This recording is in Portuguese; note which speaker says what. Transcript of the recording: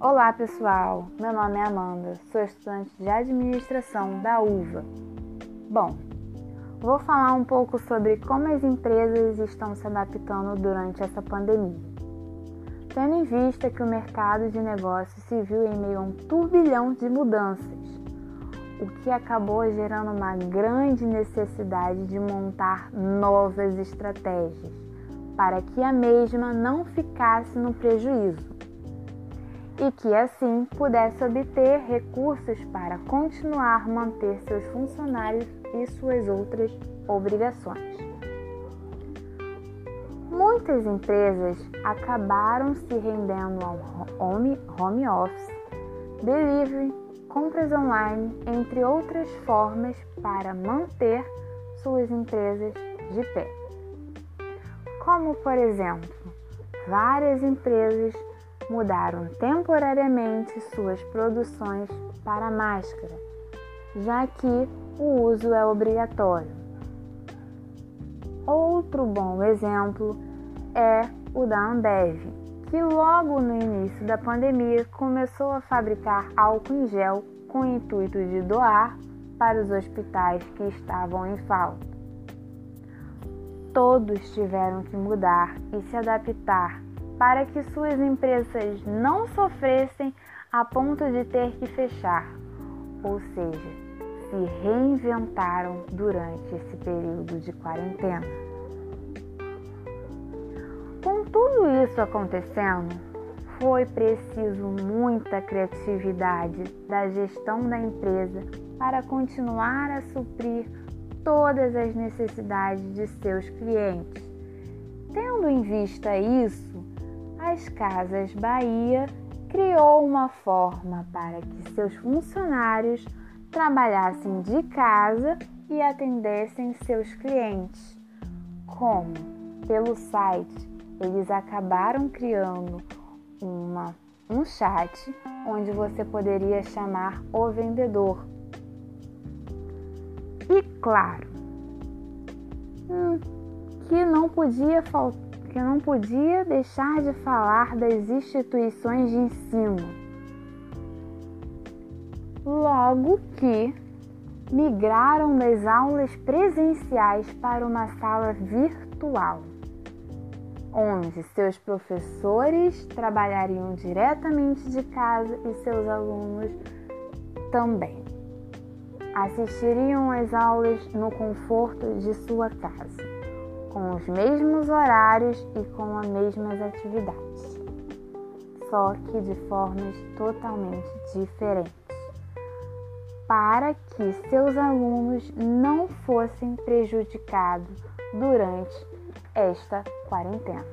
Speaker 1: Olá pessoal, meu nome é Amanda, sou estudante de administração da UVA. Bom, vou falar um pouco sobre como as empresas estão se adaptando durante essa pandemia. Tendo em vista que o mercado de negócios se viu em meio a um turbilhão de mudanças, o que acabou gerando uma grande necessidade de montar novas estratégias para que a mesma não ficasse no prejuízo e que assim pudesse obter recursos para continuar manter seus funcionários e suas outras obrigações. Muitas empresas acabaram se rendendo ao home, home office, delivery, compras online, entre outras formas para manter suas empresas de pé. Como, por exemplo, várias empresas mudaram temporariamente suas produções para máscara, já que o uso é obrigatório. Outro bom exemplo é o da Ambev, que logo no início da pandemia começou a fabricar álcool em gel com o intuito de doar para os hospitais que estavam em falta. Todos tiveram que mudar e se adaptar para que suas empresas não sofressem a ponto de ter que fechar, ou seja, se reinventaram durante esse período de quarentena. Com tudo isso acontecendo, foi preciso muita criatividade da gestão da empresa para continuar a suprir todas as necessidades de seus clientes. Tendo em vista isso, as Casas Bahia criou uma forma para que seus funcionários trabalhassem de casa e atendessem seus clientes. Como? Pelo site, eles acabaram criando uma, um chat onde você poderia chamar o vendedor. E claro, hum, que não podia faltar que não podia deixar de falar das instituições de ensino. Logo que migraram das aulas presenciais para uma sala virtual, onde seus professores trabalhariam diretamente de casa e seus alunos também. Assistiriam às aulas no conforto de sua casa com os mesmos horários e com as mesmas atividades, só que de formas totalmente diferentes, para que seus alunos não fossem prejudicados durante esta quarentena.